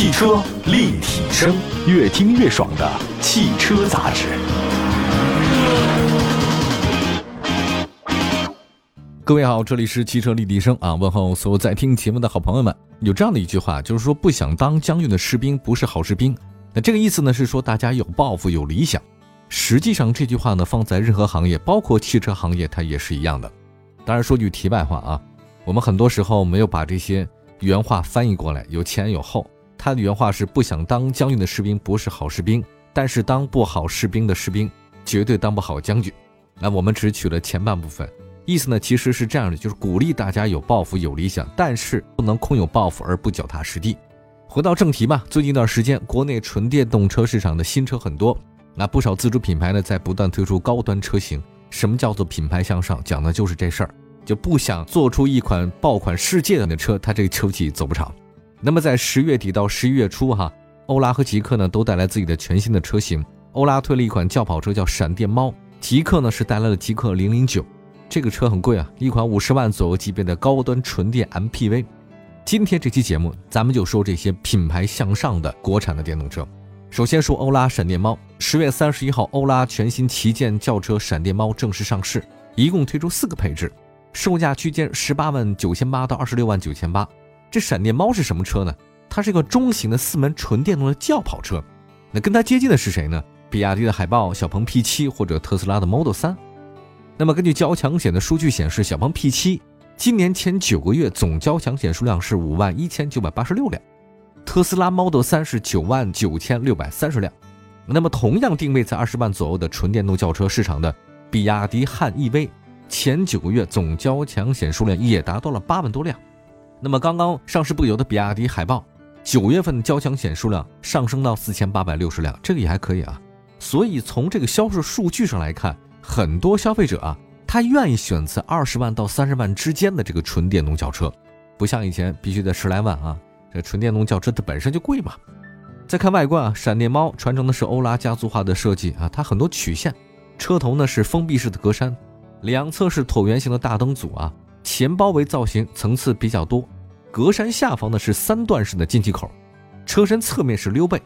汽车立体声，越听越爽的汽车杂志。各位好，这里是汽车立体声啊，问候所有在听节目的好朋友们。有这样的一句话，就是说不想当将军的士兵不是好士兵。那这个意思呢，是说大家有抱负、有理想。实际上这句话呢，放在任何行业，包括汽车行业，它也是一样的。当然说句题外话啊，我们很多时候没有把这些原话翻译过来，有前有后。他的原话是：不想当将军的士兵不是好士兵，但是当不好士兵的士兵绝对当不好将军。那我们只取了前半部分，意思呢其实是这样的，就是鼓励大家有抱负、有理想，但是不能空有抱负而不脚踏实地。回到正题吧，最近一段时间，国内纯电动车市场的新车很多，那不少自主品牌呢在不断推出高端车型。什么叫做品牌向上？讲的就是这事儿，就不想做出一款爆款世界的车，它这个车企走不长。那么在十月底到十一月初，哈，欧拉和极客呢都带来自己的全新的车型。欧拉推了一款轿跑车叫闪电猫，极客呢是带来了极客零零九，这个车很贵啊，一款五十万左右级别的高端纯电 MPV。今天这期节目咱们就说这些品牌向上的国产的电动车。首先说欧拉闪电猫，十月三十一号，欧拉全新旗舰轿车闪电猫正式上市，一共推出四个配置，售价区间十八万九千八到二十六万九千八。这闪电猫是什么车呢？它是一个中型的四门纯电动的轿跑车。那跟它接近的是谁呢？比亚迪的海豹、小鹏 P7 或者特斯拉的 Model 3。那么根据交强险的数据显示，小鹏 P7 今年前九个月总交强险数量是五万一千九百八十六辆，特斯拉 Model 3是九万九千六百三十辆。那么同样定位在二十万左右的纯电动轿车市场的比亚迪汉 EV，前九个月总交强险数量也达到了八万多辆。那么刚刚上市不久的比亚迪海豹，九月份的交强险数量上升到四千八百六十辆，这个也还可以啊。所以从这个销售数据上来看，很多消费者啊，他愿意选择二十万到三十万之间的这个纯电动轿车，不像以前必须得十来万啊。这纯电动轿车它本身就贵嘛。再看外观啊，闪电猫传承的是欧拉家族化的设计啊，它很多曲线，车头呢是封闭式的格栅，两侧是椭圆形的大灯组啊。前包围造型层次比较多，格栅下方呢是三段式的进气口，车身侧面是溜背，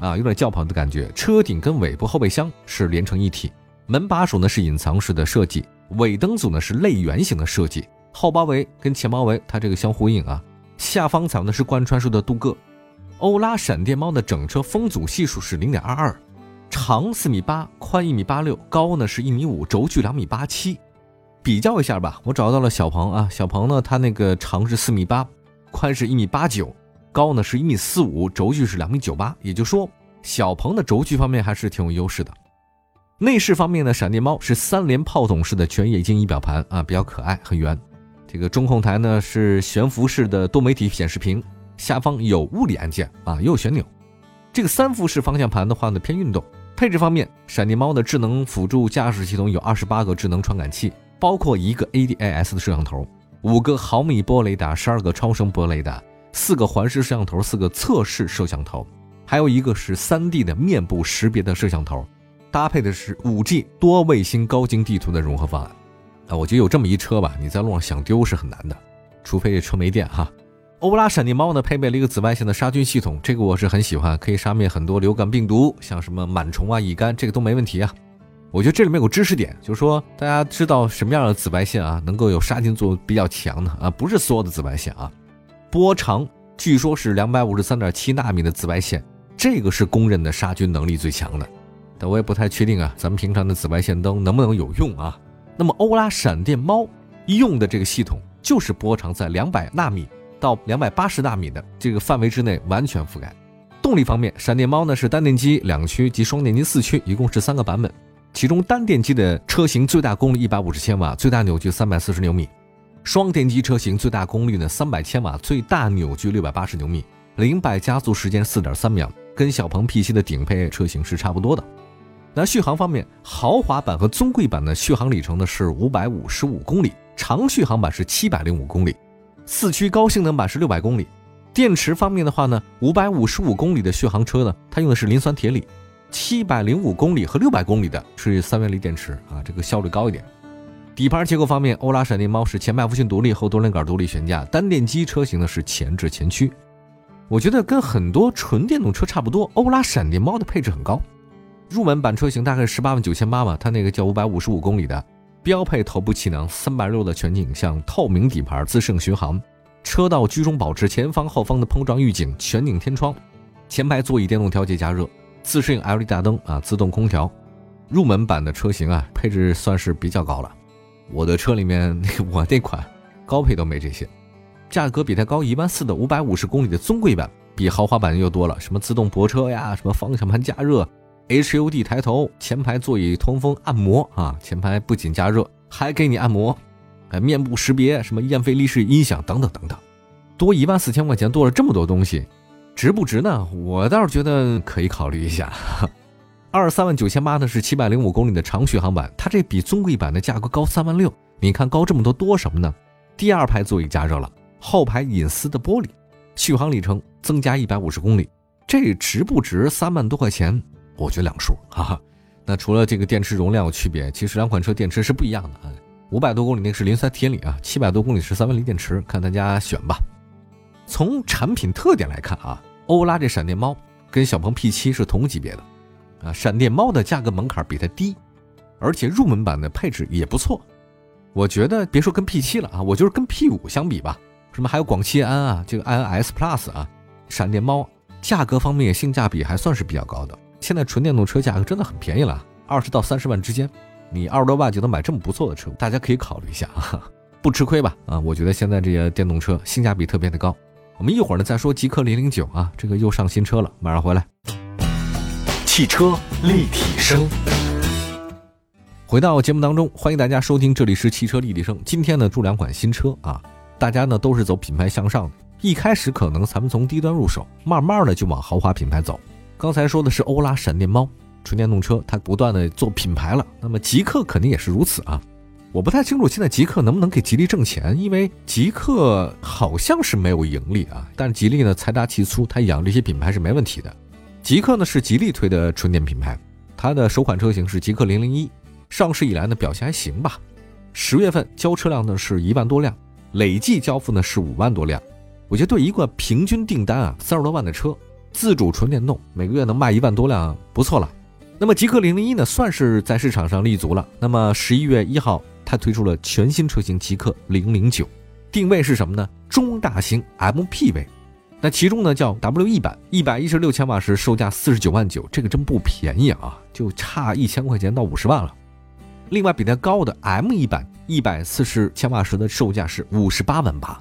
啊，有点轿跑的感觉。车顶跟尾部后备箱是连成一体，门把手呢是隐藏式的设计，尾灯组呢是类圆形的设计，后包围跟前包围它这个相呼应啊。下方采用的是贯穿式的镀铬。欧拉闪电猫的整车风阻系数是零点二二，长四米八，宽一米八六，高呢是一米五，轴距两米八七。比较一下吧，我找到了小鹏啊，小鹏呢，它那个长是四米八，宽是一米八九，高呢是一米四五，轴距是两米九八，也就说，小鹏的轴距方面还是挺有优势的。内饰方面呢，闪电猫是三联炮筒式的全液晶仪表盘啊，比较可爱，很圆。这个中控台呢是悬浮式的多媒体显示屏，下方有物理按键啊，也有旋钮。这个三幅式方向盘的话呢偏运动。配置方面，闪电猫的智能辅助驾驶系统有二十八个智能传感器。包括一个 ADAS 的摄像头，五个毫米波雷达，十二个超声波雷达，四个环视摄像头，四个侧视摄像头，还有一个是 3D 的面部识别的摄像头，搭配的是 5G 多卫星高精地图的融合方案。啊，我觉得有这么一车吧，你在路上想丢是很难的，除非这车没电哈。欧拉闪电猫呢，配备了一个紫外线的杀菌系统，这个我是很喜欢，可以杀灭很多流感病毒，像什么螨虫啊、乙肝，这个都没问题啊。我觉得这里面有个知识点，就是说大家知道什么样的紫外线啊，能够有杀菌作用比较强的啊，不是所有的紫外线啊。波长据说是两百五十三点七纳米的紫外线，这个是公认的杀菌能力最强的。但我也不太确定啊，咱们平常的紫外线灯能不能有用啊？那么欧拉闪电猫用的这个系统，就是波长在两百纳米到两百八十纳米的这个范围之内完全覆盖。动力方面，闪电猫呢是单电机两驱及双电机四驱，一共是三个版本。其中单电机的车型最大功率一百五十千瓦，最大扭矩三百四十牛米；双电机车型最大功率呢三百千瓦，最大扭矩六百八十牛米，零百加速时间四点三秒，跟小鹏 P7 的顶配车型是差不多的。那续航方面，豪华版和尊贵版的续航里程呢是五百五十五公里，长续航版是七百零五公里，四驱高性能版是六百公里。电池方面的话呢，五百五十五公里的续航车呢，它用的是磷酸铁锂。七百零五公里和六百公里的是三元锂电池啊，这个效率高一点。底盘结构方面，欧拉闪电猫是前麦弗逊独立后多连杆独立悬架，单电机车型呢是前置前驱。我觉得跟很多纯电动车差不多。欧拉闪电猫的配置很高，入门版车型大概是十八万九千八吧，它那个叫五百五十五公里的，标配头部气囊，三百六的全景影像，透明底盘，自适应巡航，车道居中保持，前方后方的碰撞预警，全景天窗，前排座椅电动调节加热，自适应 LED 大灯啊，自动空调。入门版的车型啊，配置算是比较高了。我的车里面我那款高配都没这些。价格比它高一万四的五百五十公里的尊贵版，比豪华版又多了，什么自动泊车呀，什么方向盘加热，HUD 抬头，前排座椅通风按摩啊，前排不仅加热，还给你按摩，还面部识别，什么燕飞利式音响等等等等，多一万四千块钱，多了这么多东西，值不值呢？我倒是觉得可以考虑一下。二十三万九千八的是七百零五公里的长续航版，它这比尊贵版的价格高三万六，你看高这么多，多什么呢？第二排座椅加热了。后排隐私的玻璃，续航里程增加一百五十公里，这值不值三万多块钱？我觉得两数，哈哈。那除了这个电池容量有区别，其实两款车电池是不一样的啊。五百多公里那个是磷酸铁锂啊，七百多公里是三元锂电池，看大家选吧。从产品特点来看啊，欧拉这闪电猫跟小鹏 P7 是同级别的啊，闪电猫的价格门槛比它低，而且入门版的配置也不错。我觉得别说跟 P7 了啊，我就是跟 P5 相比吧。什么还有广汽安啊，这个安 S Plus 啊，闪电猫，价格方面性价比还算是比较高的。现在纯电动车价格真的很便宜了，二十到三十万之间，你二十多万就能买这么不错的车，大家可以考虑一下啊，不吃亏吧？啊，我觉得现在这些电动车性价比特别的高。我们一会儿呢再说极氪零零九啊，这个又上新车了，马上回来。汽车立体声，回到节目当中，欢迎大家收听，这里是汽车立体声。今天呢，出两款新车啊。大家呢都是走品牌向上的，一开始可能咱们从低端入手，慢慢的就往豪华品牌走。刚才说的是欧拉闪电猫纯电动车，它不断的做品牌了。那么极客肯定也是如此啊。我不太清楚现在极客能不能给吉利挣钱，因为极客好像是没有盈利啊。但是吉利呢财大气粗，它养这些品牌是没问题的。极客呢是吉利推的纯电品牌，它的首款车型是极客零零一，上市以来呢表现还行吧。十月份交车辆呢是一万多辆。累计交付呢是五万多辆，我觉得对一个平均订单啊三十多万的车，自主纯电动每个月能卖一万多辆，不错了。那么极氪零零一呢，算是在市场上立足了。那么十一月一号，它推出了全新车型极氪零零九，定位是什么呢？中大型 MPV。那其中呢叫 WE 版，一百一十六千瓦时，售价四十九万九，这个真不便宜啊，就差一千块钱到五十万了。另外比它高的 M 一版一百四十千瓦时的售价是五十八万八，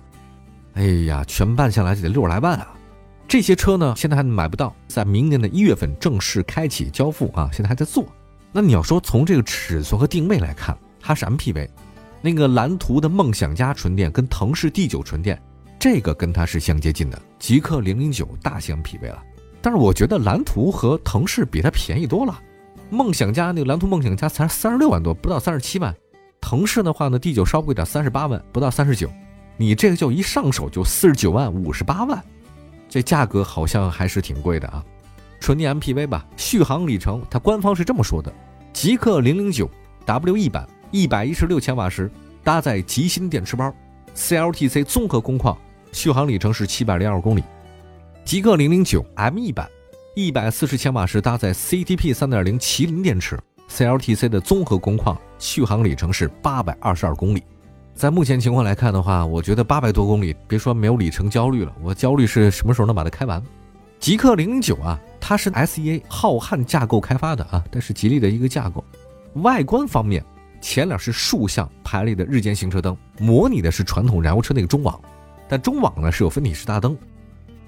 哎呀，全办下来就得六十来万啊！这些车呢，现在还买不到，在明年的一月份正式开启交付啊，现在还在做。那你要说从这个尺寸和定位来看，它是 MPV，那个蓝图的梦想家纯电跟腾势 D9 纯电，这个跟它是相接近的，极氪零零九大型 MPV 了。但是我觉得蓝图和腾势比它便宜多了。梦想家那个蓝图梦想家才三十六万多，不到三十七万。腾势的话呢，，D 九稍贵点，三十八万，不到三十九。你这个就一上手就四十九万五十八万，这价格好像还是挺贵的啊。纯电 MPV 吧，续航里程它官方是这么说的：极氪零零九 WE 版，一百一十六千瓦时，搭载极新电池包，CLTC 综合工况，续航里程是七百零二公里。极氪零零九 ME 版。一百四十千瓦时搭载 CTP 三点零麒麟电池，CLTC 的综合工况，续航里程是八百二十二公里。在目前情况来看的话，我觉得八百多公里，别说没有里程焦虑了，我焦虑是什么时候能把它开完。极氪零零九啊，它是 SEA 浩瀚架构开发的啊，但是吉利的一个架构。外观方面，前脸是竖向排列的日间行车灯，模拟的是传统燃油车那个中网，但中网呢是有分体式大灯。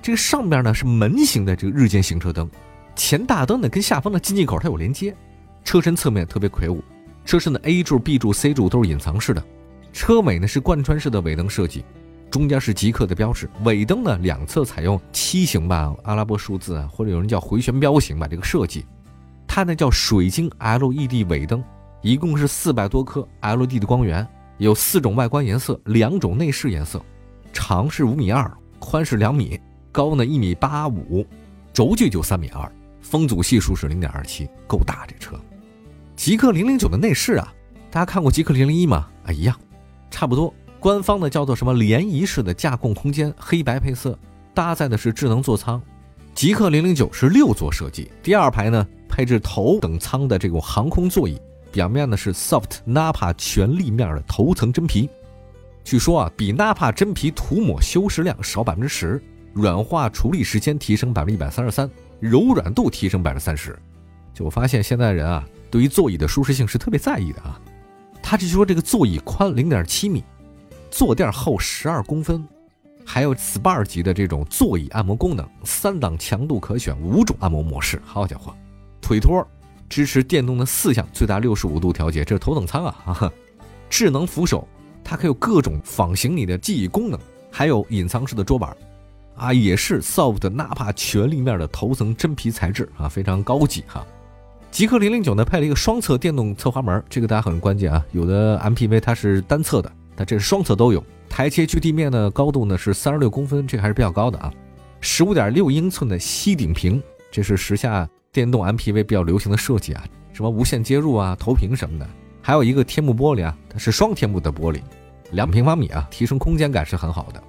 这个上边呢是门型的这个日间行车灯，前大灯呢跟下方的进气口它有连接，车身侧面特别魁梧，车身的 A 柱、B 柱、C 柱都是隐藏式的，车尾呢是贯穿式的尾灯设计，中间是极客的标志，尾灯呢两侧采用梯形吧，阿拉伯数字啊，或者有人叫回旋镖型吧，这个设计，它呢叫水晶 LED 尾灯，一共是四百多颗 LED 的光源，有四种外观颜色，两种内饰颜色，长是五米二，宽是两米。高呢一米八五，轴距就三米二，风阻系数是零点二七，够大这车。极氪零零九的内饰啊，大家看过极氪零零一吗？啊，一样，差不多。官方的叫做什么涟漪式的驾控空间，黑白配色，搭载的是智能座舱，极客零零九是六座设计，第二排呢配置头等舱的这种航空座椅，表面呢是 Soft Napa 全立面的头层真皮，据说啊比 Nappa 真皮涂抹修饰量少百分之十，软化处理时间提升百分之一百三十三，柔软度提升百分之三十。就我发现现在人啊对于座椅的舒适性是特别在意的啊，他就说这个座椅宽零点七米，坐垫厚十二公分。还有 SPA 级的这种座椅按摩功能，三档强度可选，五种按摩模式。好家伙，腿托支持电动的四项最大六十五度调节，这是头等舱啊！智能扶手，它可以有各种仿形你的记忆功能，还有隐藏式的桌板，啊，也是 Soft 纳帕全立面的头层真皮材质啊，非常高级哈。极客零零九呢配了一个双侧电动侧滑门，这个大家很关键啊，有的 MPV 它是单侧的，但这是双侧都有。台阶距地面的高度呢是三十六公分，这还是比较高的啊。十五点六英寸的吸顶屏，这是时下电动 MPV 比较流行的设计啊，什么无线接入啊、投屏什么的。还有一个天幕玻璃啊，它是双天幕的玻璃，两平方米啊，提升空间感是很好的。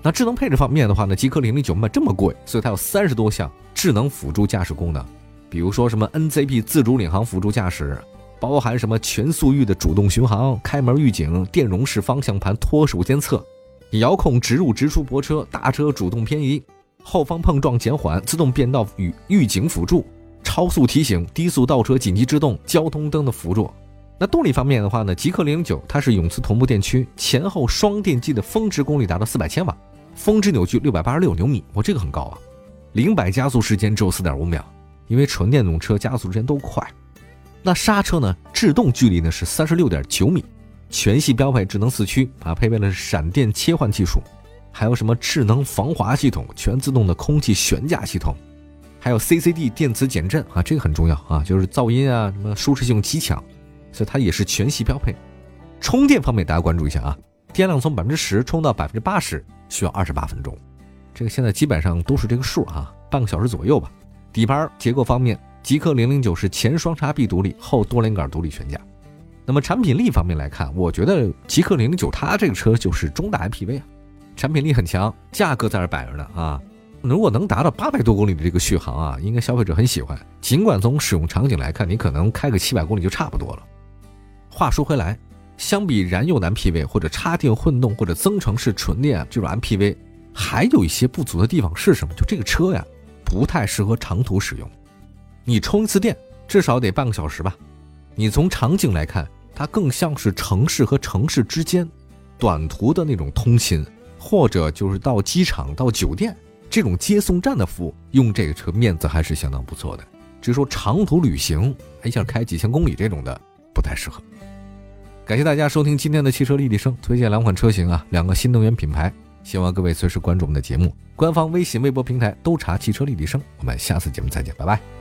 那智能配置方面的话呢，极氪零零九卖这么贵，所以它有三十多项智能辅助驾驶功能，比如说什么 NZP 自主领航辅助驾驶。包含什么全速域的主动巡航、开门预警、电容式方向盘脱手监测、遥控直入直出泊车、大车主动偏移、后方碰撞减缓、自动变道与预警辅助、超速提醒、低速倒车紧急制动、交通灯的辅助。那动力方面的话呢，极氪零零九它是永磁同步电驱，前后双电机的峰值功率达到四百千瓦，峰值扭矩六百八十六牛米，哇，这个很高啊！零百加速时间只有四点五秒，因为纯电动车加速时间都快。那刹车呢？制动距离呢是三十六点九米，全系标配智能四驱啊，配备了闪电切换技术，还有什么智能防滑系统、全自动的空气悬架系统，还有 CCD 电磁减震啊，这个很重要啊，就是噪音啊什么舒适性极强，所以它也是全系标配。充电方面大家关注一下啊，电量从百分之十充到百分之八十需要二十八分钟，这个现在基本上都是这个数啊，半个小时左右吧。底盘结构方面。极氪零零九是前双叉臂独立，后多连杆独立悬架。那么产品力方面来看，我觉得极氪零零九它这个车就是中大 MPV 啊，产品力很强，价格在这摆着呢啊。如果能达到八百多公里的这个续航啊，应该消费者很喜欢。尽管从使用场景来看，你可能开个七百公里就差不多了。话说回来，相比燃油的 MPV 或者插电混动或者增程式纯电这种 MPV，还有一些不足的地方是什么？就这个车呀，不太适合长途使用。你充一次电至少得半个小时吧？你从场景来看，它更像是城市和城市之间短途的那种通勤，或者就是到机场、到酒店这种接送站的服务，用这个车面子还是相当不错的。只是说长途旅行，一下开几千公里这种的不太适合。感谢大家收听今天的汽车立体声，推荐两款车型啊，两个新能源品牌，希望各位随时关注我们的节目，官方微信、微博平台都查“汽车立体声”。我们下次节目再见，拜拜。